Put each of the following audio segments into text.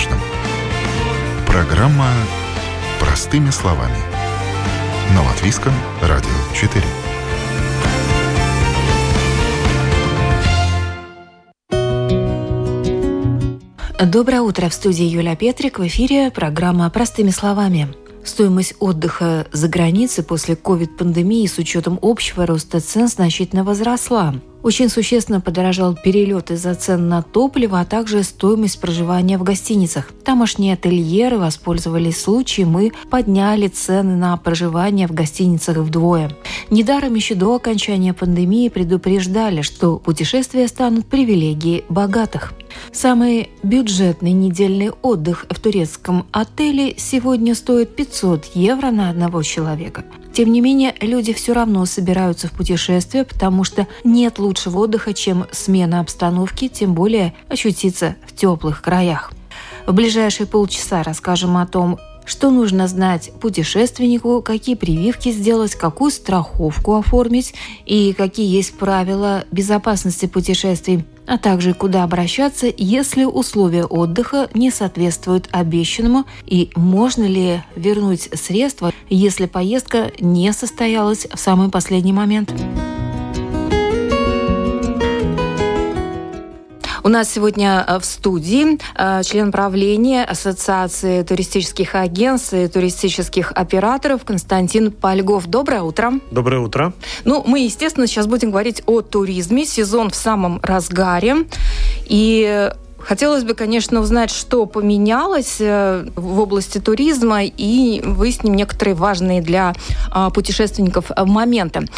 важном. Программа «Простыми словами». На Латвийском радио 4. Доброе утро. В студии Юля Петрик. В эфире программа «Простыми словами». Стоимость отдыха за границей после ковид-пандемии с учетом общего роста цен значительно возросла. Очень существенно подорожал перелет из-за цен на топливо, а также стоимость проживания в гостиницах. Тамошние ательеры воспользовались случаем и подняли цены на проживание в гостиницах вдвое. Недаром еще до окончания пандемии предупреждали, что путешествия станут привилегией богатых. Самый бюджетный недельный отдых в турецком отеле сегодня стоит 500 евро на одного человека. Тем не менее, люди все равно собираются в путешествие, потому что нет лучшего отдыха, чем смена обстановки, тем более ощутиться в теплых краях. В ближайшие полчаса расскажем о том, что нужно знать путешественнику, какие прививки сделать, какую страховку оформить и какие есть правила безопасности путешествий, а также куда обращаться, если условия отдыха не соответствуют обещанному и можно ли вернуть средства, если поездка не состоялась в самый последний момент. У нас сегодня э, в студии э, член правления Ассоциации туристических агентств и туристических операторов Константин Польгов. Доброе утро. Доброе утро. Ну, мы, естественно, сейчас будем говорить о туризме. Сезон в самом разгаре. И Хотелось бы, конечно, узнать, что поменялось э, в области туризма и выясним некоторые важные для а, путешественников э, моменты.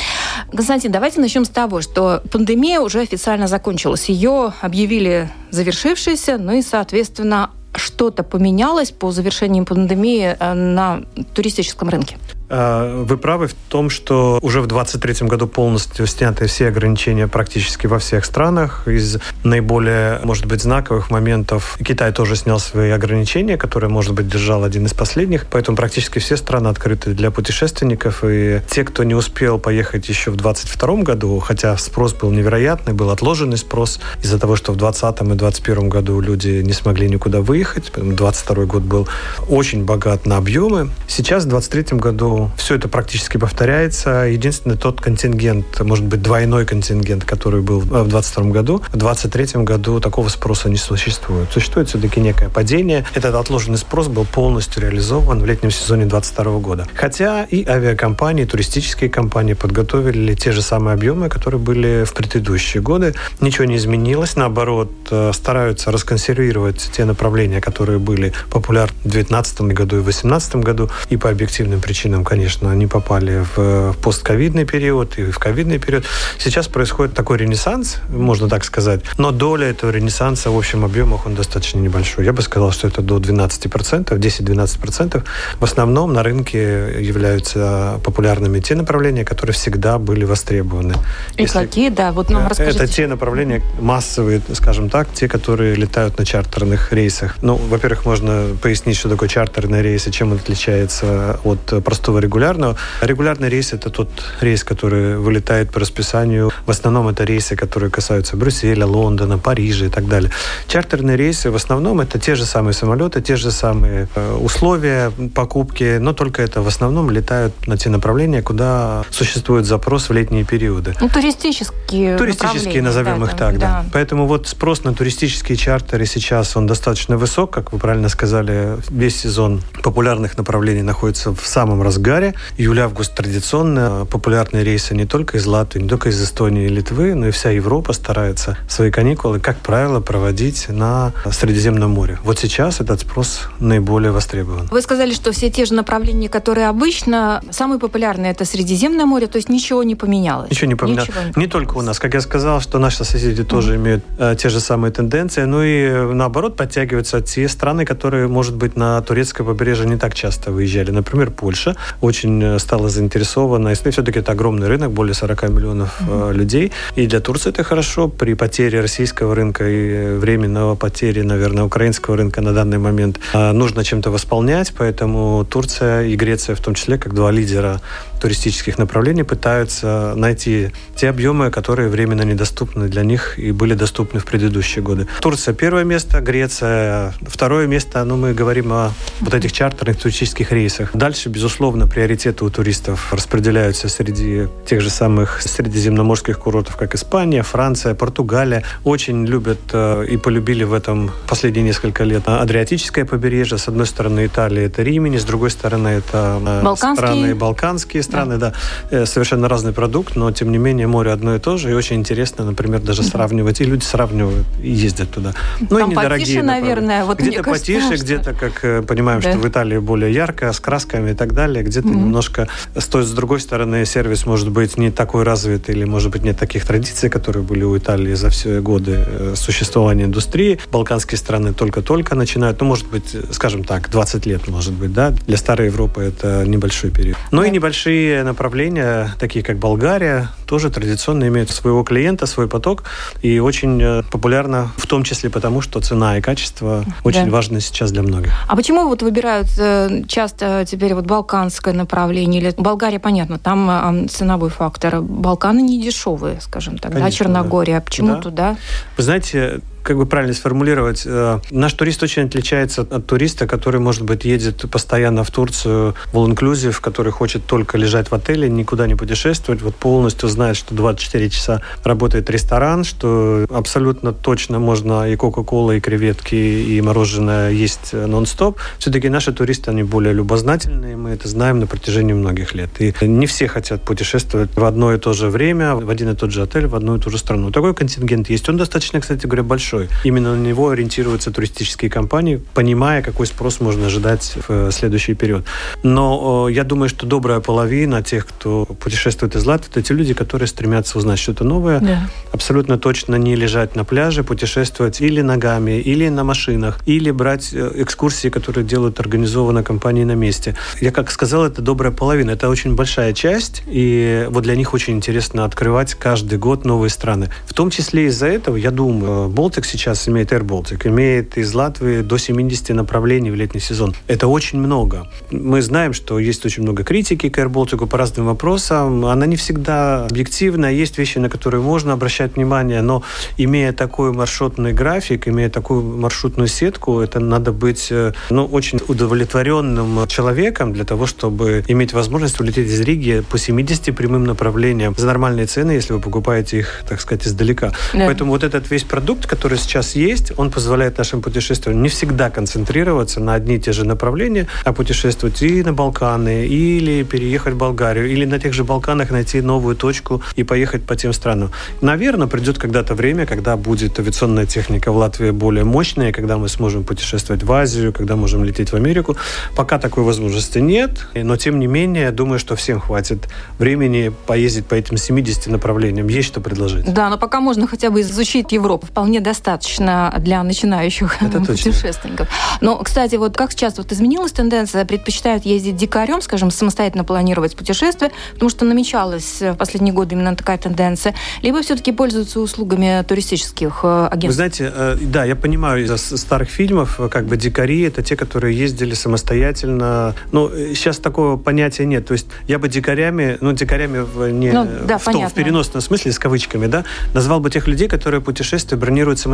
Константин, давайте начнем с того, что пандемия уже официально закончилась. Ее объявили завершившейся, ну и, соответственно, что-то поменялось по завершении пандемии э, на туристическом рынке? А, вы правы в том, что уже в 2023 году полностью сняты все ограничения практически во всех странах. Из наиболее, может быть, знаковых моментов Китай тоже снял свои ограничения, которые, может быть, держал один из последних. Поэтому практически все страны открыты для путешественников. И те, кто не успел поехать еще в 2022 году, хотя спрос был невероятный, был отложенный спрос из-за того, что в 2020 и 2021 году люди не смогли никуда выехать. 2022 год был очень богат на объемы. Сейчас в 2023 году все это практически повторяется. Единственный тот контингент, может быть, двойной контингент, который был в 2022 году, в 2023 году такого спроса не существует. Существует все-таки некое падение. Этот отложенный спрос был полностью реализован в летнем сезоне 2022 года. Хотя и авиакомпании, и туристические компании подготовили те же самые объемы, которые были в предыдущие годы. Ничего не изменилось. Наоборот, э, стараются расконсервировать те направления, которые были популярны в 2019 году и в 2018 году. И по объективным причинам, конечно, они попали в постковидный период и в ковидный период. Сейчас происходит такой ренессанс, можно так сказать, но доля этого ренессанса в общем объемах он достаточно небольшой. Я бы сказал, что это до 12%, 10-12%. В основном на рынке являются популярными те направления, которые всегда были востребованы. И Если... какие, да, вот нам расскажите. Это те направления массовые, скажем так, те, которые летают на чартерных рейсах. Ну, во-первых, можно пояснить, что такое чартерные рейсы, чем он отличается от простого регулярного. Регулярный рейс – это тот рейс, который вылетает по расписанию. В основном это рейсы, которые касаются Брюсселя, Лондона, Парижа и так далее. Чартерные рейсы в основном это те же самые самолеты, те же самые э, условия покупки, но только это в основном летают на те направления, куда существует запрос в летние периоды. Ну, туристические Туристические, назовем да, их так, да. да. Поэтому вот спрос на туристические чартеры сейчас он достаточно высок, как вы правильно сказали, весь сезон популярных направлений находится в самом разгаре разгаре. Июль-август традиционно популярные рейсы не только из Латвии, не только из Эстонии и Литвы, но и вся Европа старается свои каникулы, как правило, проводить на Средиземном море. Вот сейчас этот спрос наиболее востребован. Вы сказали, что все те же направления, которые обычно, самые популярные это Средиземное море, то есть ничего не поменялось? Ничего не поменялось. Ничего не, не только у нас. Как я сказал, что наши соседи тоже mm-hmm. имеют э, те же самые тенденции, но и э, наоборот подтягиваются те страны, которые, может быть, на турецкое побережье не так часто выезжали. Например, Польша очень э, стала заинтересована. И все-таки это огромный рынок, более 40 миллионов mm-hmm. людей. И для Турции это хорошо. При потере российского рынка и временного потери, наверное, украинского рынка на данный момент э, нужно чем-то восполнять. Поэтому Турция и Греция в том числе, как два лидера туристических направлений пытаются найти те объемы, которые временно недоступны для них и были доступны в предыдущие годы. Турция первое место, Греция второе место. Ну, мы говорим о вот этих чартерных туристических рейсах. Дальше, безусловно, приоритеты у туристов распределяются среди тех же самых средиземноморских курортов, как Испания, Франция, Португалия. Очень любят э, и полюбили в этом последние несколько лет Адриатическое побережье. С одной стороны, Италия – это Римини, с другой стороны, это э, Балканские. страны, балканские страны, да. Э, совершенно разный продукт, но, тем не менее, море одно и то же. И очень интересно, например, даже сравнивать. И люди сравнивают и ездят туда. Ну, Там и недорогие. Потише, наверное. Вот где-то потише, где-то, как понимаем, да. что в Италии более ярко, с красками и так далее. Где-то mm-hmm. немножко... С той, с другой стороны, сервис может быть не такой развитый или, может быть, нет таких традиций, которые были у Италии за все годы э, существования индустрии. Балканские страны только-только начинают. Ну, может быть, скажем так, 20 лет, может быть, да. Для старой Европы это небольшой период. Но да. и небольшие направления, такие как Болгария, тоже традиционно имеют своего клиента, свой поток. И очень э, популярно, в том числе потому, что цена и качество очень да. важны сейчас для многих. А почему вот выбирают э, часто теперь вот балканское направление? Или Болгария, понятно, там ценовой фактор. Балканы не дешевые, скажем так, Конечно, да, Черногория. Да. Почему да. туда? Вы знаете, как бы правильно сформулировать, э, наш турист очень отличается от туриста, который, может быть, едет постоянно в Турцию в all inclusive, который хочет только лежать в отеле, никуда не путешествовать, вот полностью знает, что 24 часа работает ресторан, что абсолютно точно можно и Кока-Кола, и креветки, и мороженое есть нон-стоп. Все-таки наши туристы, они более любознательные, мы это знаем на протяжении многих лет. И не все хотят путешествовать в одно и то же время, в один и тот же отель, в одну и ту же страну. Такой контингент есть. Он достаточно, кстати говоря, большой большой. Именно на него ориентируются туристические компании, понимая, какой спрос можно ожидать в э, следующий период. Но я думаю, что добрая половина тех, кто путешествует из Латвии, это те люди, которые стремятся узнать что-то новое, да. абсолютно точно не лежать на пляже, путешествовать или ногами, или на машинах, или брать э, экскурсии, которые делают организованно компании на месте. Я, как сказал, это добрая половина. Это очень большая часть, и вот для них очень интересно открывать каждый год новые страны. В том числе из-за этого, я думаю, Балтик Baltic сейчас имеет Air Baltic, имеет из Латвии до 70 направлений в летний сезон. Это очень много. Мы знаем, что есть очень много критики к Air Baltic по разным вопросам. Она не всегда объективна. Есть вещи, на которые можно обращать внимание, но имея такой маршрутный график, имея такую маршрутную сетку, это надо быть э, ну, очень удовлетворенным человеком для того, чтобы иметь возможность улететь из Риги по 70 прямым направлениям за нормальные цены, если вы покупаете их, так сказать, издалека. Да. Поэтому вот этот весь продукт, который который сейчас есть, он позволяет нашим путешествиям не всегда концентрироваться на одни и те же направления, а путешествовать и на Балканы, или переехать в Болгарию, или на тех же Балканах найти новую точку и поехать по тем странам. Наверное, придет когда-то время, когда будет авиационная техника в Латвии более мощная, когда мы сможем путешествовать в Азию, когда можем лететь в Америку. Пока такой возможности нет, но тем не менее, я думаю, что всем хватит времени поездить по этим 70 направлениям. Есть что предложить. Да, но пока можно хотя бы изучить Европу. Вполне достаточно достаточно для начинающих Это путешественников. Но, кстати, вот как сейчас вот изменилась тенденция, предпочитают ездить дикарем, скажем, самостоятельно планировать путешествие, потому что намечалась в последние годы именно такая тенденция, либо все-таки пользуются услугами туристических э, агентств? Вы знаете, э, да, я понимаю из старых фильмов, как бы дикари – это те, которые ездили самостоятельно. Но э, сейчас такого понятия нет. То есть я бы дикарями, ну, дикарями в, не ну, да, в, том, в переносном смысле, с кавычками, да, назвал бы тех людей, которые путешествия бронируют самостоятельно.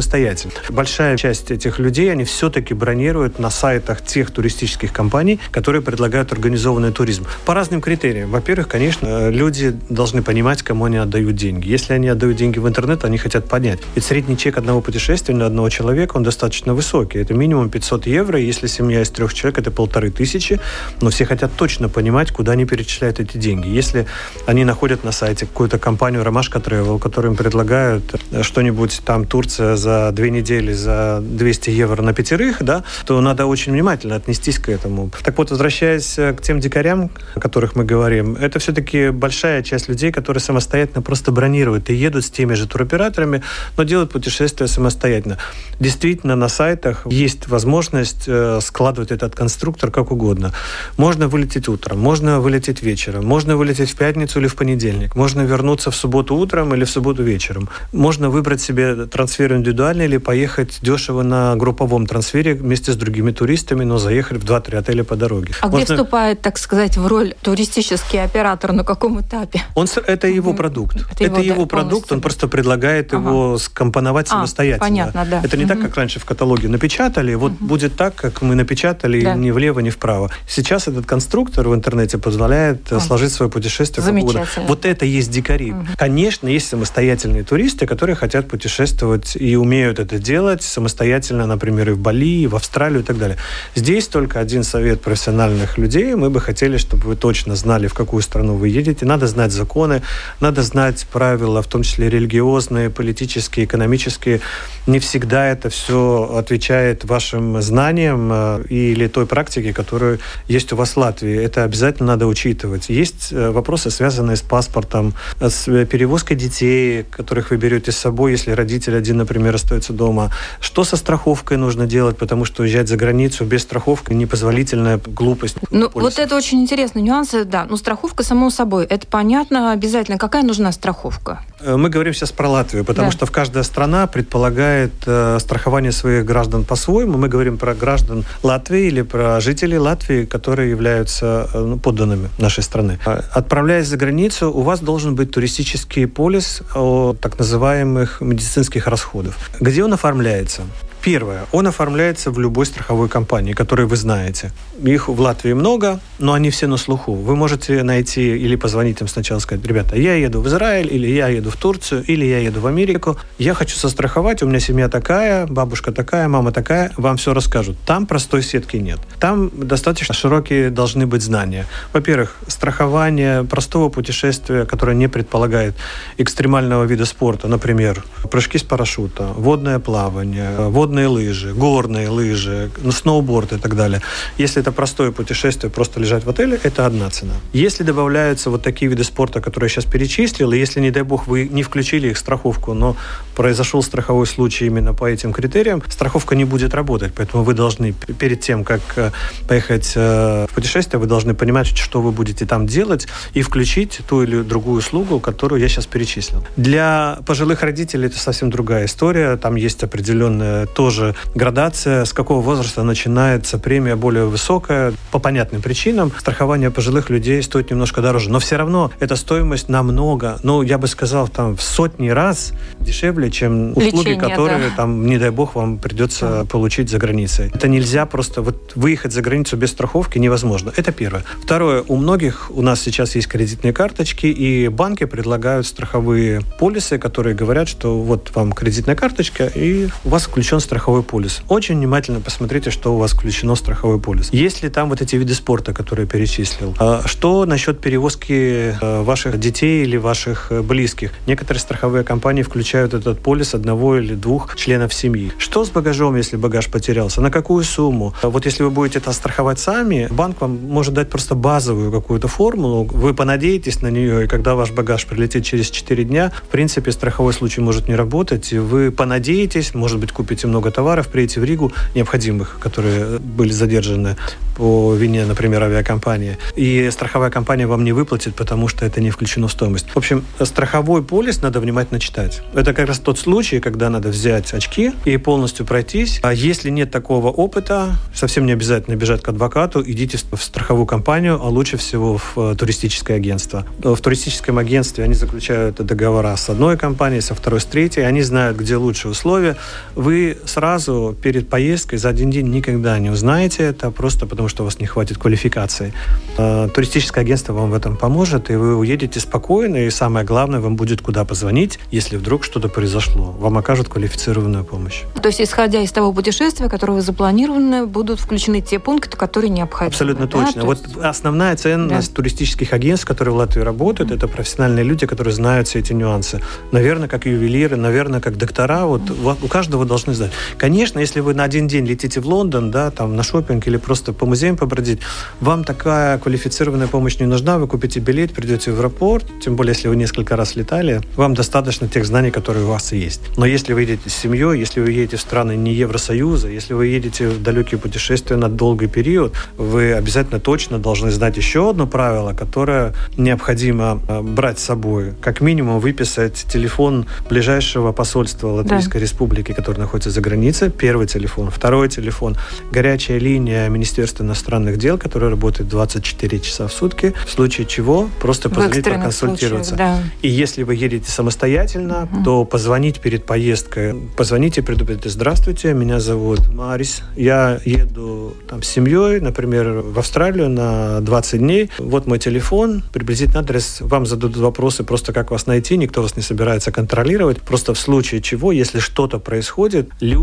Большая часть этих людей, они все-таки бронируют на сайтах тех туристических компаний, которые предлагают организованный туризм. По разным критериям. Во-первых, конечно, люди должны понимать, кому они отдают деньги. Если они отдают деньги в интернет, они хотят понять. Ведь средний чек одного путешествия на одного человека, он достаточно высокий. Это минимум 500 евро. Если семья из трех человек, это полторы тысячи. Но все хотят точно понимать, куда они перечисляют эти деньги. Если они находят на сайте какую-то компанию Ромашка Travel, которым предлагают что-нибудь там Турция за за две недели за 200 евро на пятерых, да, то надо очень внимательно отнестись к этому. Так вот, возвращаясь э, к тем дикарям, о которых мы говорим, это все-таки большая часть людей, которые самостоятельно просто бронируют и едут с теми же туроператорами, но делают путешествия самостоятельно. Действительно, на сайтах есть возможность э, складывать этот конструктор как угодно. Можно вылететь утром, можно вылететь вечером, можно вылететь в пятницу или в понедельник, можно вернуться в субботу утром или в субботу вечером. Можно выбрать себе трансфер индивидуальный индивидуально или поехать дешево на групповом трансфере вместе с другими туристами, но заехать в 2-3 отеля по дороге. А Можно... где вступает, так сказать, в роль туристический оператор, на каком этапе? Он, это его продукт. Это, это его, его да, продукт, он просто предлагает ага. его скомпоновать а, самостоятельно. Понятно, да. Это не угу. так, как раньше в каталоге напечатали, вот угу. будет так, как мы напечатали, да. ни влево, ни вправо. Сейчас этот конструктор в интернете позволяет а. сложить свое путешествие Замечательно. Вот это есть дикари. Угу. Конечно, есть самостоятельные туристы, которые хотят путешествовать и умеют это делать самостоятельно, например, и в Бали, и в Австралию и так далее. Здесь только один совет профессиональных людей. Мы бы хотели, чтобы вы точно знали, в какую страну вы едете. Надо знать законы, надо знать правила, в том числе религиозные, политические, экономические. Не всегда это все отвечает вашим знаниям э, или той практике, которая есть у вас в Латвии. Это обязательно надо учитывать. Есть э, вопросы, связанные с паспортом, с перевозкой детей, которых вы берете с собой, если родитель один, например, остается дома. Что со страховкой нужно делать, потому что уезжать за границу без страховки непозволительная глупость. Ну, вот это очень интересный нюанс, да. Ну, страховка, само собой, это понятно обязательно. Какая нужна страховка? Э, мы говорим сейчас про Латвию, потому да. что в каждая страна предполагает э, страхование своих граждан по-своему. Мы говорим про граждан Латвии или про жителей Латвии, которые являются э, ну, подданными нашей страны. А, отправляясь за границу, у вас должен быть туристический полис о так называемых медицинских расходов. Где он оформляется? Первое. Он оформляется в любой страховой компании, которую вы знаете. Их в Латвии много, но они все на слуху. Вы можете найти или позвонить им сначала сказать, ребята, я еду в Израиль, или я еду в Турцию, или я еду в Америку. Я хочу застраховать, у меня семья такая, бабушка такая, мама такая. Вам все расскажут. Там простой сетки нет. Там достаточно широкие должны быть знания. Во-первых, страхование простого путешествия, которое не предполагает экстремального вида спорта, например, прыжки с парашюта, водное плавание, водное водные лыжи, горные лыжи, ну, сноуборд и так далее. Если это простое путешествие, просто лежать в отеле, это одна цена. Если добавляются вот такие виды спорта, которые я сейчас перечислил, и если, не дай бог, вы не включили их в страховку, но произошел страховой случай именно по этим критериям, страховка не будет работать. Поэтому вы должны перед тем, как э, поехать э, в путешествие, вы должны понимать, что вы будете там делать, и включить ту или другую услугу, которую я сейчас перечислил. Для пожилых родителей это совсем другая история. Там есть определенная тоже градация, с какого возраста начинается премия более высокая. По понятным причинам страхование пожилых людей стоит немножко дороже. Но все равно эта стоимость намного, ну, я бы сказал, там в сотни раз дешевле, чем услуги, Лечение, которые, да. там, не дай бог, вам придется да. получить за границей. Это нельзя просто вот выехать за границу без страховки невозможно. Это первое. Второе. У многих у нас сейчас есть кредитные карточки, и банки предлагают страховые полисы, которые говорят, что вот вам кредитная карточка, и у вас включен страховой полис. Очень внимательно посмотрите, что у вас включено в страховой полис. Есть ли там вот эти виды спорта, которые я перечислил? А что насчет перевозки э, ваших детей или ваших э, близких? Некоторые страховые компании включают этот полис одного или двух членов семьи. Что с багажом, если багаж потерялся? На какую сумму? Вот если вы будете это страховать сами, банк вам может дать просто базовую какую-то формулу, вы понадеетесь на нее, и когда ваш багаж прилетит через 4 дня, в принципе, страховой случай может не работать, и вы понадеетесь, может быть, купите много много товаров, приедете в Ригу, необходимых, которые были задержаны по вине, например, авиакомпании, и страховая компания вам не выплатит, потому что это не включено в стоимость. В общем, страховой полис надо внимательно читать. Это как раз тот случай, когда надо взять очки и полностью пройтись. А если нет такого опыта, совсем не обязательно бежать к адвокату, идите в страховую компанию, а лучше всего в э, туристическое агентство. В туристическом агентстве они заключают договора с одной компанией, со второй, с третьей, они знают, где лучшие условия. Вы сразу перед поездкой за один день никогда не узнаете это, просто потому что у вас не хватит квалификации. А, туристическое агентство вам в этом поможет, и вы уедете спокойно, и самое главное, вам будет куда позвонить, если вдруг что-то произошло. Вам окажут квалифицированную помощь. То есть, исходя из того путешествия, которое вы запланированы, будут включены те пункты, которые необходимы. Абсолютно да? точно. Вот есть... основная ценность да. туристических агентств, которые в Латвии работают, mm-hmm. это профессиональные люди, которые знают все эти нюансы. Наверное, как ювелиры, наверное, как доктора, вот mm-hmm. у каждого должны знать. Конечно, если вы на один день летите в Лондон, да, там на шопинг или просто по музеям побродить, вам такая квалифицированная помощь не нужна, вы купите билет, придете в аэропорт, тем более, если вы несколько раз летали, вам достаточно тех знаний, которые у вас есть. Но если вы едете с семьей, если вы едете в страны не Евросоюза, если вы едете в далекие путешествия на долгий период, вы обязательно точно должны знать еще одно правило, которое необходимо э, брать с собой. Как минимум выписать телефон ближайшего посольства Латвийской да. Республики, который находится за границей, первый телефон. Второй телефон – горячая линия Министерства иностранных дел, которая работает 24 часа в сутки. В случае чего просто позвонить, проконсультироваться. Случаях, да. И если вы едете самостоятельно, угу. то позвонить перед поездкой. Позвоните, предупредите, здравствуйте, меня зовут Марис, я еду там, с семьей, например, в Австралию на 20 дней. Вот мой телефон, приблизительный адрес. Вам зададут вопросы просто как вас найти, никто вас не собирается контролировать. Просто в случае чего, если что-то происходит, люди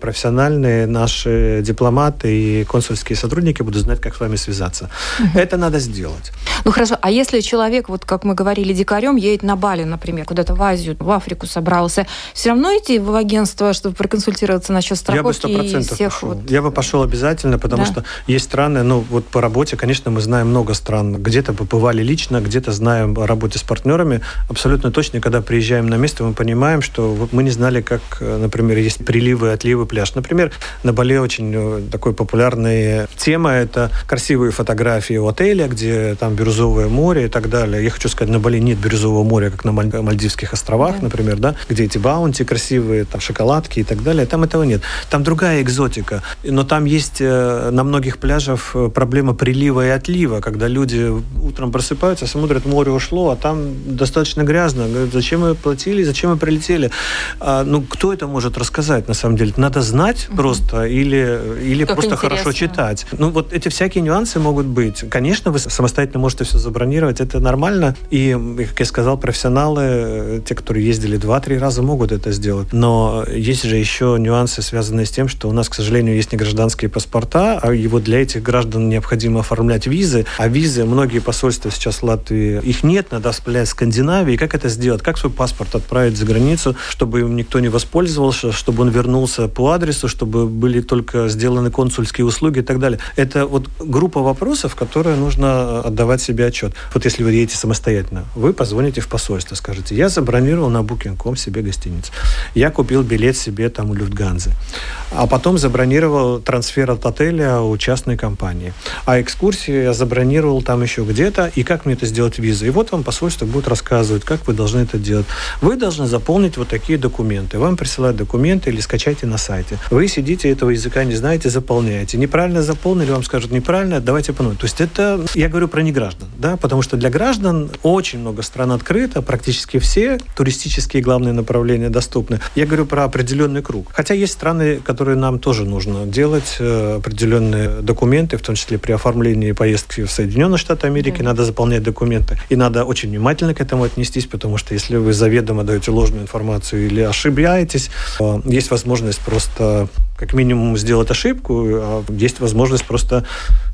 профессиональные, наши дипломаты и консульские сотрудники будут знать, как с вами связаться. Угу. Это надо сделать. Ну хорошо, а если человек, вот как мы говорили, дикарем едет на Бали, например, куда-то в Азию, в Африку собрался, все равно идти в агентство, чтобы проконсультироваться насчет страховки Я бы 100% всех пошел. Вот... Я бы пошел обязательно, потому да. что есть страны, ну вот по работе, конечно, мы знаем много стран, где-то побывали лично, где-то знаем о работе с партнерами. Абсолютно точно, когда приезжаем на место, мы понимаем, что мы не знали, как, например, есть приливы, отливы, пляж. Например, на Бали очень э, такой популярная тема – это красивые фотографии у отеля, где там бирюзовое море и так далее. Я хочу сказать, на Бали нет бирюзового моря, как на Мальдивских островах, да. например, да, где эти баунти красивые, там шоколадки и так далее. Там этого нет. Там другая экзотика. Но там есть э, на многих пляжах э, проблема прилива и отлива, когда люди утром просыпаются, смотрят, море ушло, а там достаточно грязно. Говорят, зачем мы платили, зачем мы прилетели? А, ну, кто это может рассказать, на самом деле? Надо знать угу. просто или, или просто интересно. хорошо читать. Ну, вот эти всякие нюансы могут быть. Конечно, вы самостоятельно можете все забронировать, это нормально. И, как я сказал, профессионалы, э, те, которые ездили два-три раза, могут это сделать. Но есть же еще нюансы, связанные с тем, что у нас, к сожалению, есть не гражданские паспорта, а его для этих граждан необходимо оформлять визы. А визы, многие посольства сейчас в Латвии, их нет, надо вспоминать Скандинавии. Как это сделать? Как свой паспорт отправить за границу, чтобы им никто не воспользовался, чтобы он вернулся по адресу, чтобы были только сделаны консульские услуги и так далее. Это вот группа вопросов, которые нужно отдавать себе отчет. Вот если вы едете самостоятельно, вы позвоните в посольство, скажете, я забронировал на Booking.com себе гостиницу. Я купил билет себе там у Люфтганзы. А потом забронировал трансфер от отеля у частной компании. А экскурсию я забронировал там еще где-то, и как мне это сделать визу. И вот вам посольство будет рассказывать, как вы должны это делать. Вы должны заполнить вот такие документы. Вам присылают документы или скачайте на сайте. Вы сидите, этого языка не знаете, заполняете. Неправильно заполнили, вам скажут неправильно, давайте по То есть это, я говорю про неграждан, да, потому что для граждан очень много стран открыто, практически все туристические главные направления доступны. Я говорю про определенный круг. Хотя есть страны, которые нам тоже нужно делать э, определенные документы, в том числе при оформлении поездки в Соединенные Штаты Америки, да. надо заполнять документы. И надо очень внимательно к этому отнестись, потому что если вы заведомо даете ложную информацию или ошибаетесь, э, есть возможность просто как минимум сделать ошибку, а есть возможность просто,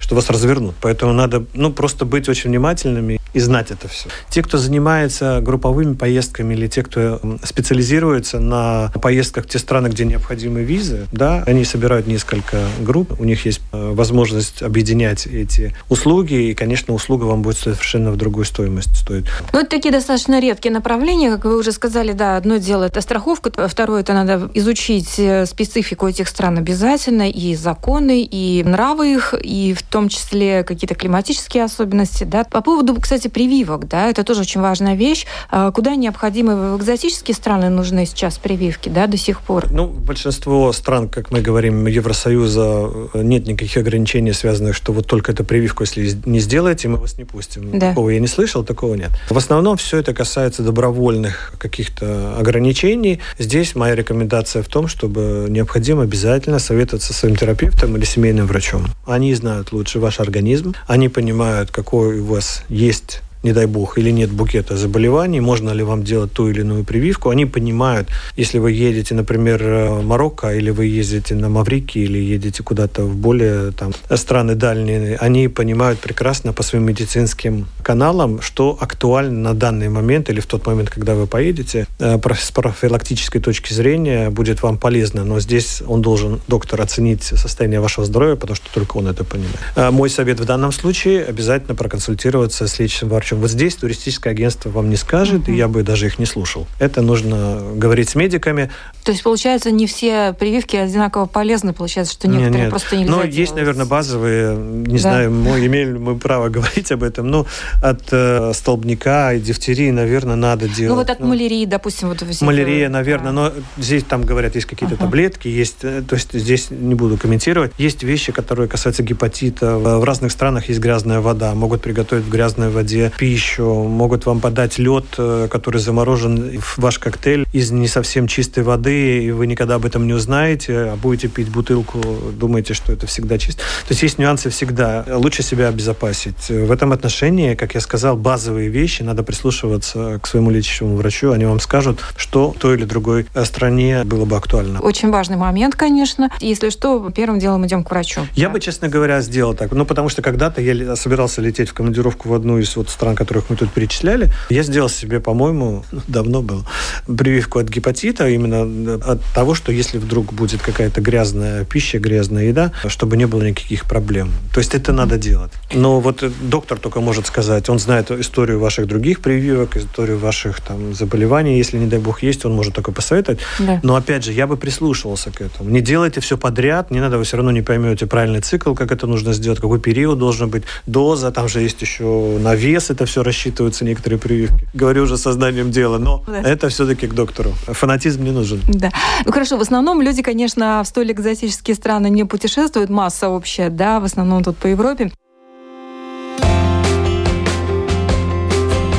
что вас развернут. Поэтому надо ну, просто быть очень внимательными и знать это все. Те, кто занимается групповыми поездками или те, кто специализируется на поездках в те страны, где необходимы визы, да, они собирают несколько групп, у них есть э, возможность объединять эти услуги, и, конечно, услуга вам будет совершенно в другую стоимость стоить. Ну, это такие достаточно редкие направления, как вы уже сказали, да, одно дело это страховка, второе это надо изучить э, специфику этих стран обязательно, и законы, и нравы их, и в том числе какие-то климатические особенности. Да. По поводу, кстати, прививок, да, это тоже очень важная вещь. А куда необходимы в экзотические страны нужны сейчас прививки, да, до сих пор? Ну, большинство стран, как мы говорим, Евросоюза, нет никаких ограничений, связанных, что вот только эту прививку, если не сделаете, мы вас не пустим. Да. Такого я не слышал, такого нет. В основном все это касается добровольных каких-то ограничений. Здесь моя рекомендация в том, чтобы необходимо обязательно обязательно советоваться со своим терапевтом или семейным врачом. Они знают лучше ваш организм, они понимают, какой у вас есть не дай бог, или нет букета заболеваний, можно ли вам делать ту или иную прививку. Они понимают, если вы едете, например, в Марокко, или вы ездите на Маврики, или едете куда-то в более там, страны дальние, они понимают прекрасно по своим медицинским каналам, что актуально на данный момент или в тот момент, когда вы поедете, э, с профилактической точки зрения будет вам полезно. Но здесь он должен, доктор, оценить состояние вашего здоровья, потому что только он это понимает. Э, мой совет в данном случае обязательно проконсультироваться с лечащим врачом. Вот здесь туристическое агентство вам не скажет, uh-huh. и я бы даже их не слушал. Это нужно говорить с медиками. То есть, получается, не все прививки одинаково полезны, получается, что некоторые нет, нет. просто нельзя Но делать. есть, наверное, базовые, не да. знаю, мы имеем мы право говорить об этом, но от э, столбняка и дифтерии, наверное, надо делать. Ну вот от ну, малярии, допустим, вот Малярия, наверное, да. но здесь там говорят, есть какие-то ага. таблетки, есть, э, то есть здесь не буду комментировать. Есть вещи, которые касаются гепатита. В разных странах есть грязная вода, могут приготовить в грязной воде пищу, могут вам подать лед, э, который заморожен в ваш коктейль из не совсем чистой воды, и вы никогда об этом не узнаете, а будете пить бутылку, думаете, что это всегда чисто. То есть есть нюансы всегда. Лучше себя обезопасить. В этом отношении, как я сказал, базовые вещи, надо прислушиваться к своему лечащему врачу, они вам скажут, что в той или другой стране было бы актуально. Очень важный момент, конечно. Если что, первым делом идем к врачу. Я да. бы, честно говоря, сделал так. Ну, потому что когда-то я собирался лететь в командировку в одну из вот стран, которых мы тут перечисляли. Я сделал себе, по-моему, давно был, прививку от гепатита, именно от того, что если вдруг будет какая-то грязная пища, грязная еда, чтобы не было никаких проблем. То есть это надо делать. Но вот доктор только может сказать, он знает историю ваших других прививок, историю ваших там заболеваний, если, не дай бог, есть, он может только посоветовать. Да. Но опять же, я бы прислушивался к этому. Не делайте все подряд, не надо, вы все равно не поймете правильный цикл, как это нужно сделать, какой период должен быть, доза, там же есть еще на вес это все рассчитываются, некоторые прививки. Говорю уже сознанием дела, но да. это все-таки к доктору. Фанатизм не нужен. Да. Ну хорошо, в основном люди, конечно, в столь экзотические страны не путешествуют, масса общая, да, в основном тут по Европе.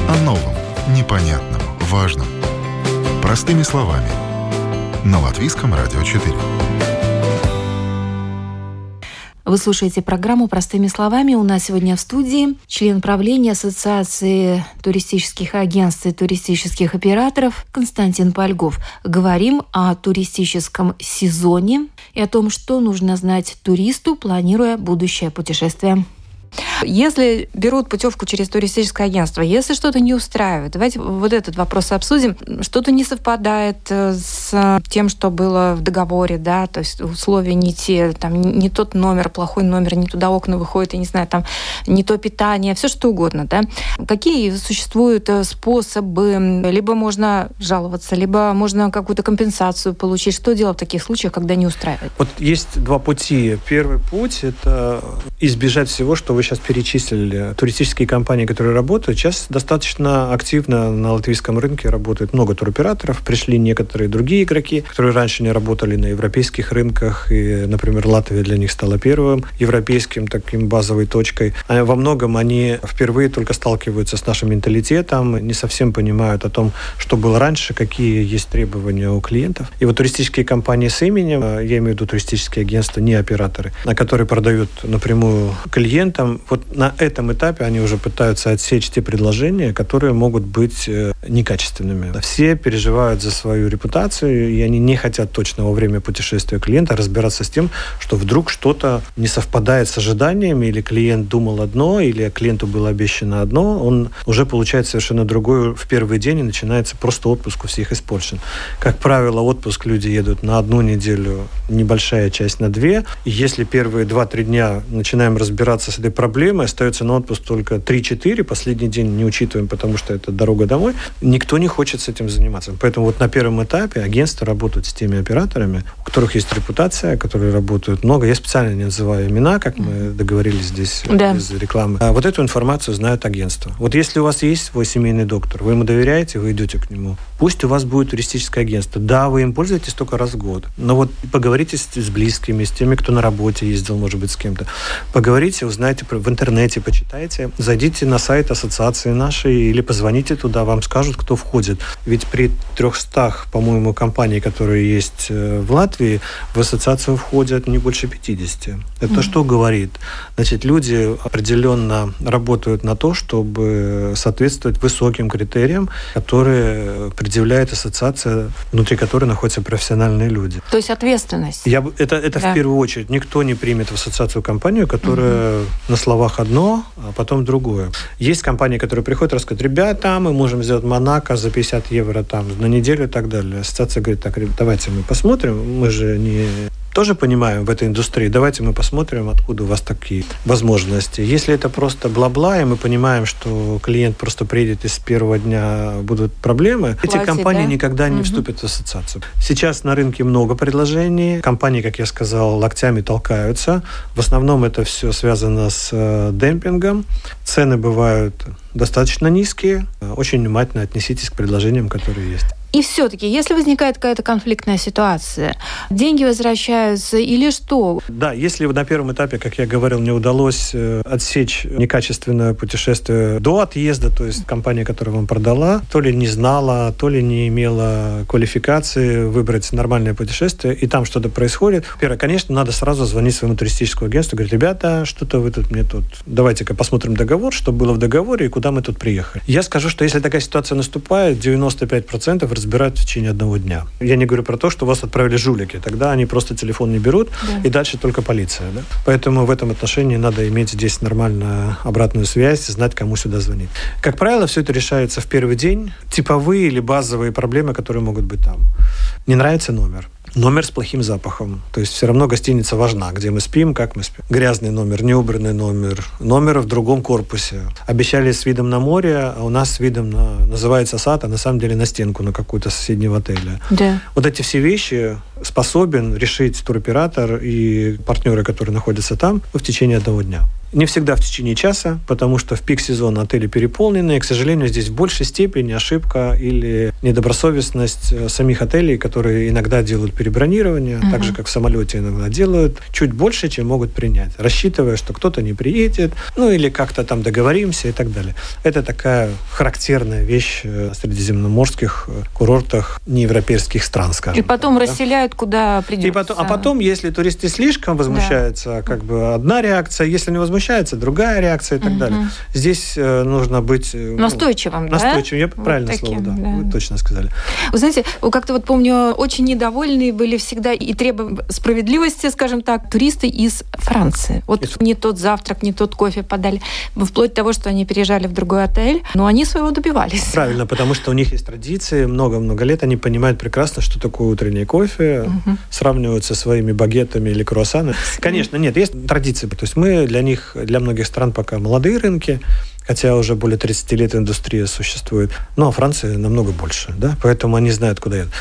О новом, непонятном, важном. Простыми словами. На Латвийском радио 4. Вы слушаете программу «Простыми словами». У нас сегодня в студии член правления Ассоциации туристических агентств и туристических операторов Константин Польгов. Говорим о туристическом сезоне и о том, что нужно знать туристу, планируя будущее путешествие. Если берут путевку через туристическое агентство, если что-то не устраивает, давайте вот этот вопрос обсудим. Что-то не совпадает э, с тем, что было в договоре, да, то есть условия не те, там не тот номер, плохой номер, не туда окна выходят, я не знаю, там не то питание, все что угодно, да. Какие существуют э, способы? Либо можно жаловаться, либо можно какую-то компенсацию получить. Что делать в таких случаях, когда не устраивает? Вот есть два пути. Первый путь – это избежать всего, что вы сейчас перечислили, туристические компании, которые работают, сейчас достаточно активно на латвийском рынке работает много туроператоров. Пришли некоторые другие игроки, которые раньше не работали на европейских рынках. И, например, Латвия для них стала первым европейским таким базовой точкой. А во многом они впервые только сталкиваются с нашим менталитетом, не совсем понимают о том, что было раньше, какие есть требования у клиентов. И вот туристические компании с именем, я имею в виду туристические агентства, не операторы, на которые продают напрямую клиентам, вот на этом этапе они уже пытаются отсечь те предложения, которые могут быть э, некачественными. Все переживают за свою репутацию, и они не хотят точно во время путешествия клиента разбираться с тем, что вдруг что-то не совпадает с ожиданиями, или клиент думал одно, или клиенту было обещано одно, он уже получает совершенно другое в первый день, и начинается просто отпуск у всех испорчен. Как правило, отпуск люди едут на одну неделю, небольшая часть на две, и если первые два-три дня начинаем разбираться с этой проблемы, остается на отпуск только 3-4, последний день не учитываем, потому что это дорога домой, никто не хочет с этим заниматься. Поэтому вот на первом этапе агентство работает с теми операторами, у которых есть репутация, которые работают много. Я специально не называю имена, как мы договорились здесь да. без рекламы. А вот эту информацию знают агентство. Вот если у вас есть свой семейный доктор, вы ему доверяете, вы идете к нему. Пусть у вас будет туристическое агентство. Да, вы им пользуетесь только раз в год. Но вот поговорите с, с близкими, с теми, кто на работе ездил, может быть, с кем-то. Поговорите, узнайте в интернете почитайте, зайдите на сайт ассоциации нашей или позвоните туда, вам скажут, кто входит. Ведь при 300, по-моему, компаний, которые есть э, в Латвии, в ассоциацию входят не больше 50. Это mm-hmm. что говорит? Значит, люди определенно работают на то, чтобы соответствовать высоким критериям, которые предъявляет ассоциация, внутри которой находятся профессиональные люди. То есть ответственность. Я, это это да. в первую очередь. Никто не примет в ассоциацию компанию, которая угу. На словах одно, а потом другое. Есть компании, которые приходят рассказывают, ребята, мы можем сделать Монако за 50 евро там на неделю и так далее. Ассоциация говорит, так, давайте мы посмотрим, мы же не тоже понимаем в этой индустрии. Давайте мы посмотрим, откуда у вас такие возможности. Если это просто бла-бла, и мы понимаем, что клиент просто приедет и с первого дня будут проблемы, Платит, эти компании да? никогда не угу. вступят в ассоциацию. Сейчас на рынке много предложений. Компании, как я сказал, локтями толкаются. В основном это все связано с э, демпингом. Цены бывают достаточно низкие. Очень внимательно отнеситесь к предложениям, которые есть. И все-таки, если возникает какая-то конфликтная ситуация, деньги возвращаются или что? Да, если на первом этапе, как я говорил, не удалось э, отсечь некачественное путешествие до отъезда, то есть компания, которая вам продала, то ли не знала, то ли не имела квалификации выбрать нормальное путешествие, и там что-то происходит. Первое, конечно, надо сразу звонить своему туристическому агентству, говорить, ребята, что-то вы тут мне тут, давайте-ка посмотрим договор, что было в договоре и куда мы тут приехали. Я скажу, что если такая ситуация наступает, 95% разбирают в течение одного дня. Я не говорю про то, что вас отправили жулики. Тогда они просто телефон не берут, да. и дальше только полиция. Да? Поэтому в этом отношении надо иметь здесь нормальную обратную связь, знать, кому сюда звонить. Как правило, все это решается в первый день. Типовые или базовые проблемы, которые могут быть там. Не нравится номер номер с плохим запахом. То есть все равно гостиница важна, где мы спим, как мы спим. Грязный номер, неубранный номер, номер в другом корпусе. Обещали с видом на море, а у нас с видом на, называется сад, а на самом деле на стенку, на какую-то соседнего отеля. Да. Вот эти все вещи способен решить туроператор и партнеры, которые находятся там, в течение одного дня. Не всегда в течение часа, потому что в пик сезона отели переполнены. И, к сожалению, здесь в большей степени ошибка или недобросовестность э, самих отелей, которые иногда делают перебронирование, uh-huh. так же, как в самолете иногда делают, чуть больше, чем могут принять, рассчитывая, что кто-то не приедет, ну или как-то там договоримся и так далее. Это такая характерная вещь э, в средиземноморских э, курортах неевропейских стран, скажем. И потом так, расселяют да? куда придется. И потом, а потом, если туристы слишком возмущаются, да. как бы одна реакция, если не возмущаются, возмущается, другая реакция и так угу. далее. Здесь э, нужно быть... Э, настойчивым, ну, да? Настойчивым, я вот правильное таким, слово, да, да, вы точно сказали. Вы знаете, как-то вот помню, очень недовольные были всегда и требовали справедливости, скажем так, туристы из Франции. Вот из... не тот завтрак, не тот кофе подали, вплоть до того, что они переезжали в другой отель, но они своего добивались. Правильно, потому что у них есть традиции, много-много лет, они понимают прекрасно, что такое утренний кофе, угу. сравнивают со своими багетами или круассанами. Конечно, нет, есть традиции, то есть мы для них для многих стран пока молодые рынки, хотя уже более 30 лет индустрия существует. Ну, а Франция намного больше, да, поэтому они знают, куда едут.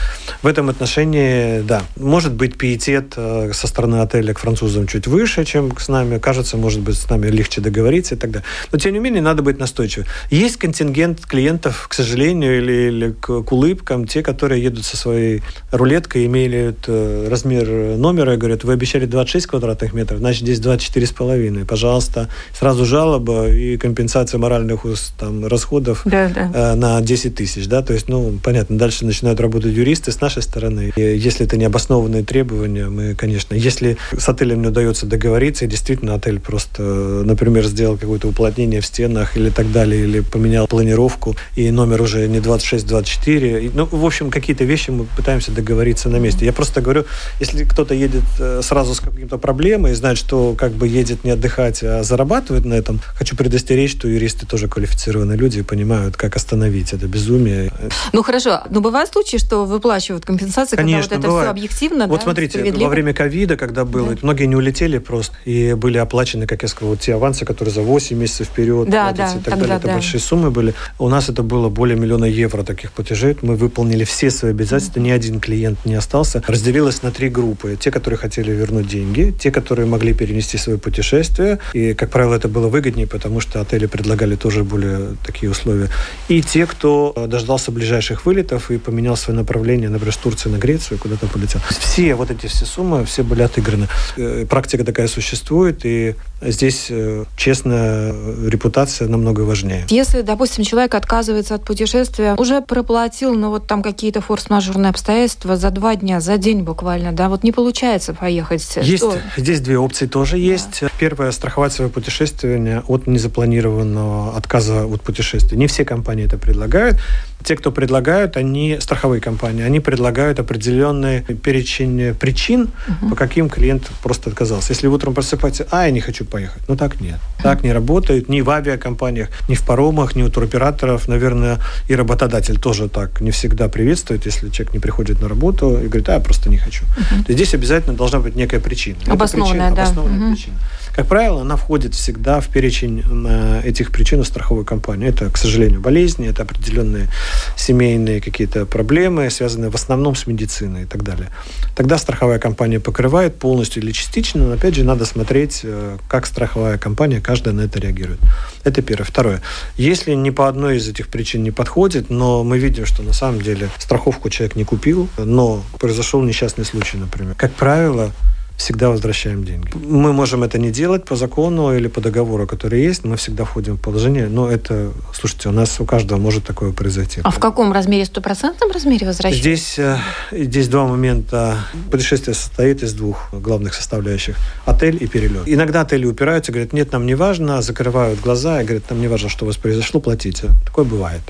В этом отношении, да, может быть пиетет э, со стороны отеля к французам чуть выше, чем с нами. Кажется, может быть, с нами легче договориться и так далее. Но, тем не менее, надо быть настойчивым. Есть контингент клиентов, к сожалению, или, или к, к улыбкам, те, которые едут со своей рулеткой, имеют э, размер номера и говорят, вы обещали 26 квадратных метров, значит, здесь 24,5. Пожалуйста, сразу жалоба и компенсация компенсация моральных там, расходов да, да. Э, на 10 тысяч. Да? То есть, ну, понятно, дальше начинают работать юристы с нашей стороны. И если это необоснованные требования, мы, конечно, если с отелем не удается договориться, и действительно отель просто, например, сделал какое-то уплотнение в стенах или так далее, или поменял планировку, и номер уже не 26-24, ну, в общем, какие-то вещи мы пытаемся договориться на месте. Я просто говорю, если кто-то едет э, сразу с каким-то проблемой и знает, что как бы едет не отдыхать, а зарабатывает на этом, хочу предостеречь, что юрист юристы тоже квалифицированные люди и понимают, как остановить это безумие. Ну хорошо, но бывают случаи, что выплачивают компенсации, Конечно, когда вот это бывает. все объективно, Вот да, смотрите, во время ковида, когда было, да. многие не улетели просто, и были оплачены, как я сказал, вот те авансы, которые за 8 месяцев вперед да, платятся да, и так тогда, далее. Это да. большие суммы были. У нас это было более миллиона евро таких платежей. Мы выполнили все свои обязательства, mm-hmm. ни один клиент не остался. Разделилось на три группы. Те, которые хотели вернуть деньги, те, которые могли перенести свое путешествие. И, как правило, это было выгоднее, потому что отели предлагали предлагали тоже более такие условия. И те, кто дождался ближайших вылетов и поменял свое направление, например, с Турции на Грецию, куда-то полетел. Все вот эти все суммы, все были отыграны. Э, практика такая существует, и здесь, э, честно, репутация намного важнее. Если, допустим, человек отказывается от путешествия, уже проплатил, но вот там какие-то форс-мажорные обстоятельства за два дня, за день буквально, да, вот не получается поехать. Есть, Что? здесь две опции тоже да. есть. Первое, страховать свое путешествие от незапланированного отказа от путешествия. Не все компании это предлагают. Те, кто предлагают, они страховые компании, они предлагают определенный перечень причин, угу. по каким клиент просто отказался. Если утром просыпается, а, я не хочу поехать. Ну, так нет. Так не работает ни в авиакомпаниях, ни в паромах, ни у туроператоров. Наверное, и работодатель тоже так не всегда приветствует, если человек не приходит на работу и говорит, а, я просто не хочу. Угу. То есть здесь обязательно должна быть некая причина. Обоснованная, причина, да. Обоснованная угу. причина. Как правило, она входит всегда в перечень э, этих причин у страховой компании. Это, к сожалению, болезни, это определенные семейные какие-то проблемы, связанные в основном с медициной и так далее. Тогда страховая компания покрывает полностью или частично, но опять же надо смотреть, э, как страховая компания каждая на это реагирует. Это первое. Второе. Если ни по одной из этих причин не подходит, но мы видим, что на самом деле страховку человек не купил, но произошел несчастный случай, например. Как правило, всегда возвращаем деньги. Мы можем это не делать по закону или по договору, который есть, мы всегда входим в положение, но это, слушайте, у нас у каждого может такое произойти. А в каком размере? Стопроцентном размере возвращения? Здесь, э, здесь два момента. Путешествие состоит из двух главных составляющих. Отель и перелет. Иногда отели упираются, говорят, нет, нам не важно, закрывают глаза и говорят, нам не важно, что у вас произошло, платите. Такое бывает.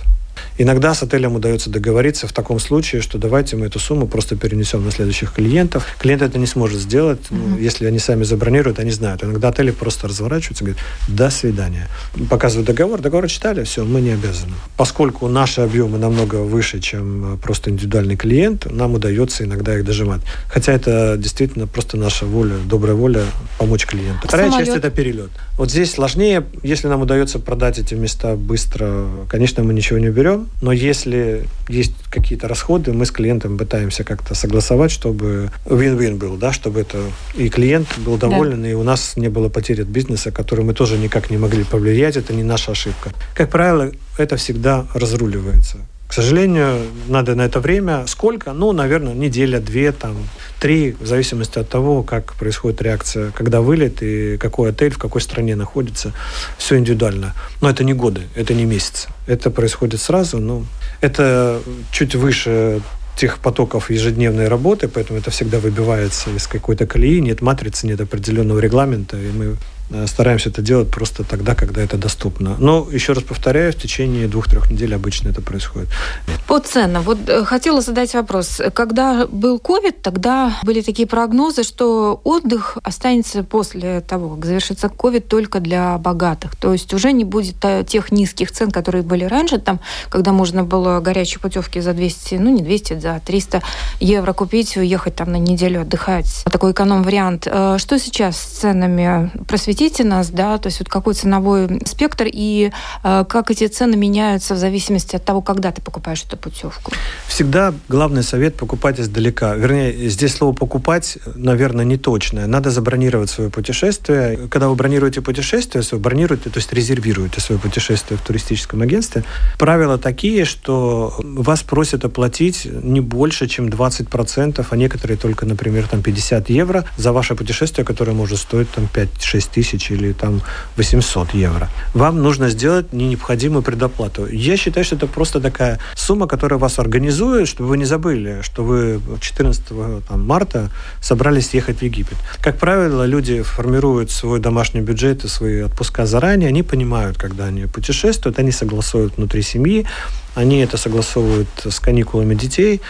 Иногда с отелем удается договориться в таком случае, что давайте мы эту сумму просто перенесем на следующих клиентов. Клиент это не сможет сделать, mm-hmm. ну, если они сами забронируют, они знают. Иногда отели просто разворачиваются и говорят «до свидания». Показывают договор, договор читали, все, мы не обязаны. Поскольку наши объемы намного выше, чем э, просто индивидуальный клиент, нам удается иногда их дожимать. Хотя это действительно просто наша воля, добрая воля помочь клиенту. Вторая Самолет. часть – это перелет. Вот здесь сложнее, если нам удается продать эти места быстро, конечно, мы ничего не берем, но если есть какие-то расходы, мы с клиентом пытаемся как-то согласовать, чтобы win-win был, да, чтобы это и клиент был доволен, да. и у нас не было потери от бизнеса, который мы тоже никак не могли повлиять, это не наша ошибка. Как правило, это всегда разруливается. К сожалению, надо на это время. Сколько? Ну, наверное, неделя, две, там, три, в зависимости от того, как происходит реакция, когда вылет и какой отель, в какой стране находится. Все индивидуально. Но это не годы, это не месяцы. Это происходит сразу, но это чуть выше тех потоков ежедневной работы, поэтому это всегда выбивается из какой-то колеи, нет матрицы, нет определенного регламента, и мы стараемся это делать просто тогда, когда это доступно. Но, еще раз повторяю, в течение двух-трех недель обычно это происходит. По ценам. Вот э, хотела задать вопрос. Когда был COVID, тогда были такие прогнозы, что отдых останется после того, как завершится COVID, только для богатых. То есть уже не будет э, тех низких цен, которые были раньше, там, когда можно было горячие путевки за 200, ну не 200, за 300 евро купить, уехать там на неделю отдыхать. Такой эконом-вариант. Что сейчас с ценами? Просветите просветите нас, да, то есть вот какой ценовой спектр и э, как эти цены меняются в зависимости от того, когда ты покупаешь эту путевку? Всегда главный совет покупать издалека. Вернее, здесь слово покупать, наверное, не точное. Надо забронировать свое путешествие. Когда вы бронируете путешествие, вы бронируете, то есть резервируете свое путешествие в туристическом агентстве. Правила такие, что вас просят оплатить не больше, чем 20%, а некоторые только, например, там 50 евро за ваше путешествие, которое может стоить там 5-6 тысяч тысяч или там 800 евро. Вам нужно сделать необходимую предоплату. Я считаю, что это просто такая сумма, которая вас организует, чтобы вы не забыли, что вы 14 там, марта собрались ехать в Египет. Как правило, люди формируют свой домашний бюджет и свои отпуска заранее, они понимают, когда они путешествуют, они согласуют внутри семьи, они это согласовывают с каникулами детей,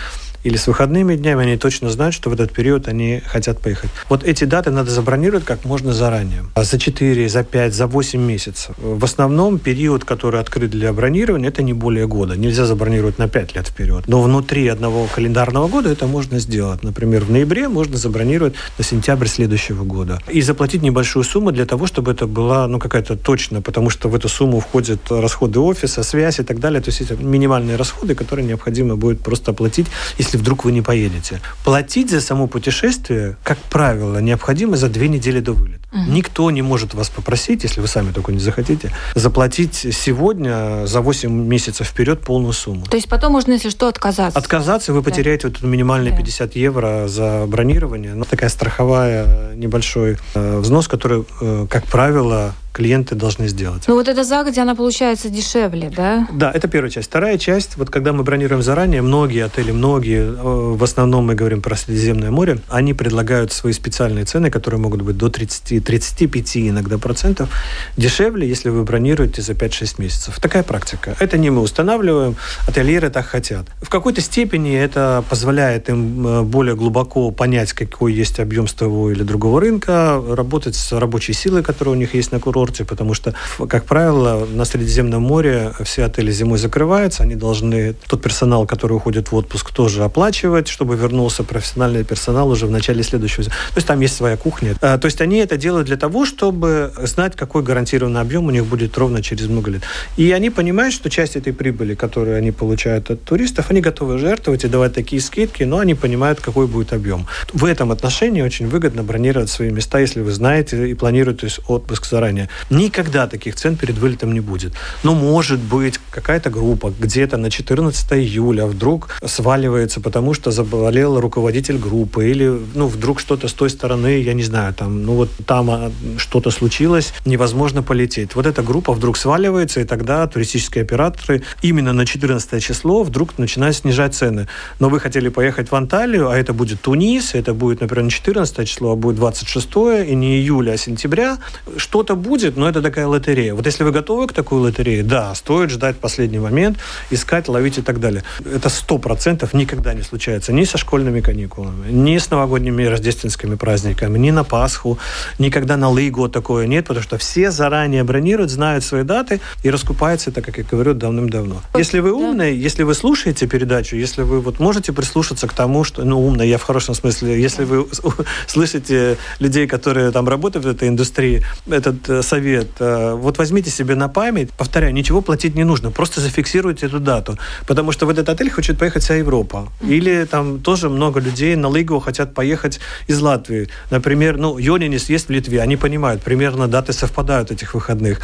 или с выходными днями, они точно знают, что в этот период они хотят поехать. Вот эти даты надо забронировать как можно заранее. А за 4, за 5, за 8 месяцев. В основном период, который открыт для бронирования, это не более года. Нельзя забронировать на 5 лет вперед. Но внутри одного календарного года это можно сделать. Например, в ноябре можно забронировать на сентябрь следующего года. И заплатить небольшую сумму для того, чтобы это была ну, какая-то точно, потому что в эту сумму входят расходы офиса, связь и так далее. То есть это минимальные расходы, которые необходимо будет просто оплатить, если если вдруг вы не поедете. Платить за само путешествие, как правило, необходимо за две недели до вылета. Угу. Никто не может вас попросить, если вы сами только не захотите, заплатить сегодня за 8 месяцев вперед полную сумму. То есть потом можно, если что, отказаться? Отказаться, вы потеряете да. вот минимальные да. 50 евро за бронирование. Ну, такая страховая небольшой э, взнос, который, э, как правило, клиенты должны сделать. Ну вот это загодя, она получается дешевле, да? Да, это первая часть. Вторая часть, вот когда мы бронируем заранее, многие отели, многие, э, в основном мы говорим про Средиземное море, они предлагают свои специальные цены, которые могут быть до 30, 35 иногда процентов дешевле, если вы бронируете за 5-6 месяцев. Такая практика. Это не мы устанавливаем, ательеры так хотят. В какой-то степени это позволяет им э, более глубоко понять, какой есть объем с того или другого рынка, работать с рабочей силой, которая у них есть на курорте, курорте, потому что, как правило, на Средиземном море все отели зимой закрываются, они должны тот персонал, который уходит в отпуск, тоже оплачивать, чтобы вернулся профессиональный персонал уже в начале следующего. То есть там есть своя кухня. А, то есть они это делают для того, чтобы знать, какой гарантированный объем у них будет ровно через много лет. И они понимают, что часть этой прибыли, которую они получают от туристов, они готовы жертвовать и давать такие скидки, но они понимают, какой будет объем. В этом отношении очень выгодно бронировать свои места, если вы знаете и планируете отпуск заранее. Никогда таких цен перед вылетом не будет. Но может быть какая-то группа где-то на 14 июля вдруг сваливается, потому что заболел руководитель группы или ну вдруг что-то с той стороны, я не знаю, там, ну вот там а, что-то случилось, невозможно полететь. Вот эта группа вдруг сваливается, и тогда туристические операторы именно на 14 число вдруг начинают снижать цены. Но вы хотели поехать в Анталию, а это будет Тунис, это будет, например, не 14 число, а будет 26 и не июля, а сентября. Что-то будет, будет, но это такая лотерея. Вот если вы готовы к такой лотерее, да, стоит ждать последний момент, искать, ловить и так далее. Это сто процентов никогда не случается ни со школьными каникулами, ни с новогодними и рождественскими праздниками, ни на Пасху, никогда на Лыгу такое нет, потому что все заранее бронируют, знают свои даты и раскупаются это, как я говорю, давным-давно. Если вы умный, да. если вы слушаете передачу, если вы вот можете прислушаться к тому, что, ну, умный, я в хорошем смысле, если вы слышите людей, которые там работают в этой индустрии, этот э, совет. Э, вот возьмите себе на память, повторяю, ничего платить не нужно, просто зафиксируйте эту дату, потому что в этот отель хочет поехать вся Европа. Или там тоже много людей на Лыгу хотят поехать из Латвии. Например, ну, Йонинис есть в Литве, они понимают, примерно даты совпадают этих выходных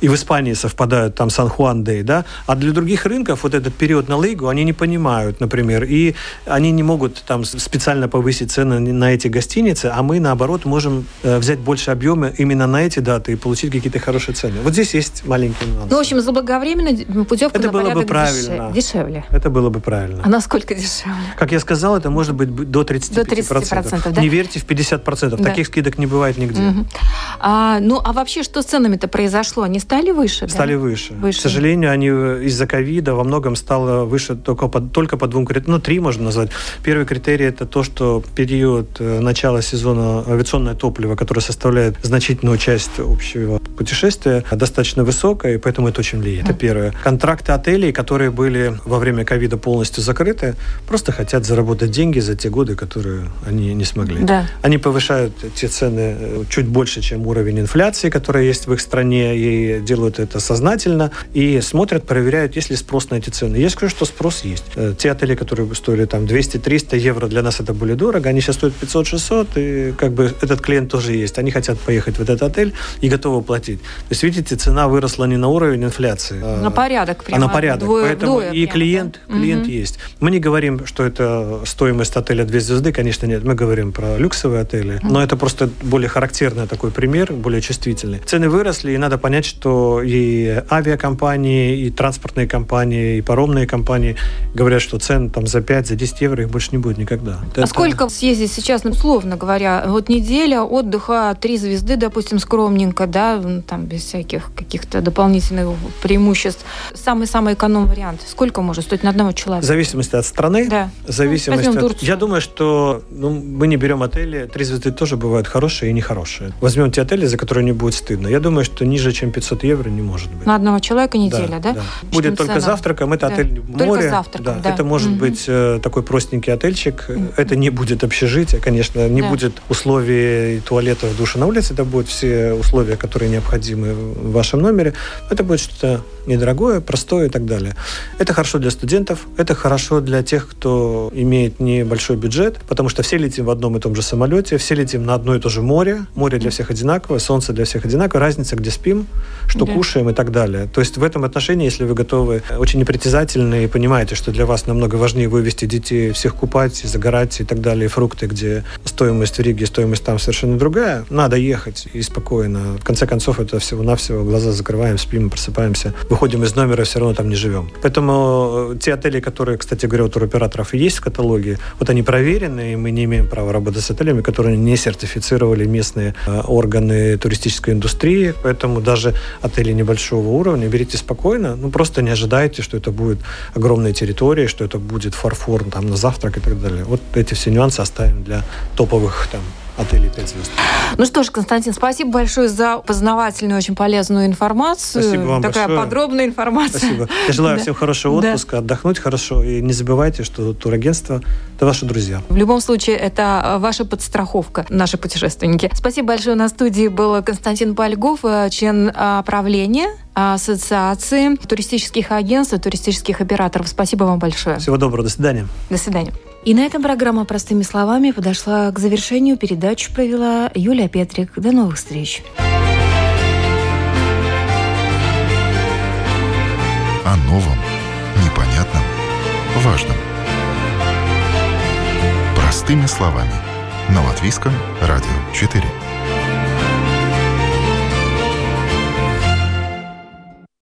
и в Испании совпадают там Сан-Хуан Дэй, да, а для других рынков вот этот период на Лейгу они не понимают, например, и они не могут там специально повысить цены на эти гостиницы, а мы, наоборот, можем э, взять больше объема именно на эти даты и получить какие-то хорошие цены. Вот здесь есть маленький нюанс. Ну, в общем, заблаговременно путевка Это было бы правильно. Дешевле. Это было бы правильно. А насколько дешевле? Как я сказал, это может быть до 35%. До 30%, да? Не верьте в 50%. Да. Таких скидок не бывает нигде. Угу. А, ну, а вообще, что с ценами-то произошло? Они стали выше? Стали да? выше. выше. К сожалению, они из-за ковида во многом стало выше только по, только по двум критериям. Ну, три можно назвать. Первый критерий – это то, что период э, начала сезона авиационное топливо, которое составляет значительную часть общего путешествия, достаточно высокое, и поэтому это очень влияет. Это первое. Контракты отелей, которые были во время ковида полностью закрыты, просто хотят заработать деньги за те годы, которые они не смогли. Да. Они повышают те цены э, чуть больше, чем уровень инфляции, которая есть в их стране, и делают это сознательно, и смотрят, проверяют, есть ли спрос на эти цены. Я скажу, что спрос есть. Э, те отели, которые стоили там 200-300 евро, для нас это были дорого, они сейчас стоят 500-600, и как бы этот клиент тоже есть. Они хотят поехать в этот отель и готовы платить. То есть, видите, цена выросла не на уровень инфляции. А на порядок прямо. А на порядок. Двое, Поэтому двое и прямо, клиент, да? клиент угу. есть. Мы не говорим, что это стоимость отеля две звезды, конечно, нет. Мы говорим про люксовые отели. Угу. Но это просто более характерный такой пример, более чувствительный. Цены выросли, и надо понять, что и авиакомпании, и транспортные компании, и паромные компании говорят, что цен там за 5, за 10 евро их больше не будет никогда. А это... сколько съездить сейчас, ну, условно говоря, вот неделя отдыха, три звезды, допустим, скромненько, да, там без всяких каких-то дополнительных преимуществ. Самый-самый эконом вариант. Сколько может стоить на одного человека? В зависимости от страны. Да. В зависимости ну, от... Я думаю, что ну, мы не берем отели. Три звезды тоже бывают хорошие и нехорошие. Возьмем те отели, за которые не будет стыдно. Я думаю, что ниже, чем 500 500 евро не может быть. На одного человека неделя, да? да? да. Будет только цена? завтраком, это да. отель только море. завтраком, да. да. Это может угу. быть э, такой простенький отельчик. Угу. Это не будет общежитие, конечно, не да. будет условий туалетов, душа на улице. Это будут все условия, которые необходимы в вашем номере. Это будет что-то недорогое, простое и так далее. Это хорошо для студентов, это хорошо для тех, кто имеет небольшой бюджет, потому что все летим в одном и том же самолете, все летим на одно и то же море, море для всех одинаковое, солнце для всех одинаковое, разница, где спим, что да. кушаем и так далее. То есть в этом отношении, если вы готовы, очень непритязательны и понимаете, что для вас намного важнее вывести детей, всех купать, загорать и так далее, и фрукты, где стоимость в Риге, стоимость там совершенно другая, надо ехать и спокойно. В конце концов, это всего-навсего глаза закрываем, спим, просыпаемся, выходим из номера, все равно там не живем. Поэтому э, те отели, которые, кстати говоря, у туроператоров есть в каталоге, вот они проверены, и мы не имеем права работать с отелями, которые не сертифицировали местные э, органы туристической индустрии, поэтому даже отели небольшого уровня берите спокойно, ну просто не ожидайте, что это будет огромная территория, что это будет фарфор там на завтрак и так далее. Вот эти все нюансы оставим для топовых там отелей 5 звезд. Ну что ж, Константин, спасибо большое за познавательную, очень полезную информацию. Спасибо вам Такая большое. подробная информация. Спасибо. Я желаю да. всем хорошего отпуска, да. отдохнуть хорошо. И не забывайте, что турагентство – это ваши друзья. В любом случае, это ваша подстраховка, наши путешественники. Спасибо большое. На студии был Константин Польгов, э, член э, правления Ассоциации туристических агентств, туристических операторов. Спасибо вам большое. Всего доброго. До свидания. До свидания. И на этом программа «Простыми словами» подошла к завершению. Передачу провела Юлия Петрик. До новых встреч. О новом, непонятном, важном. Простыми словами. На Латвийском радио 4.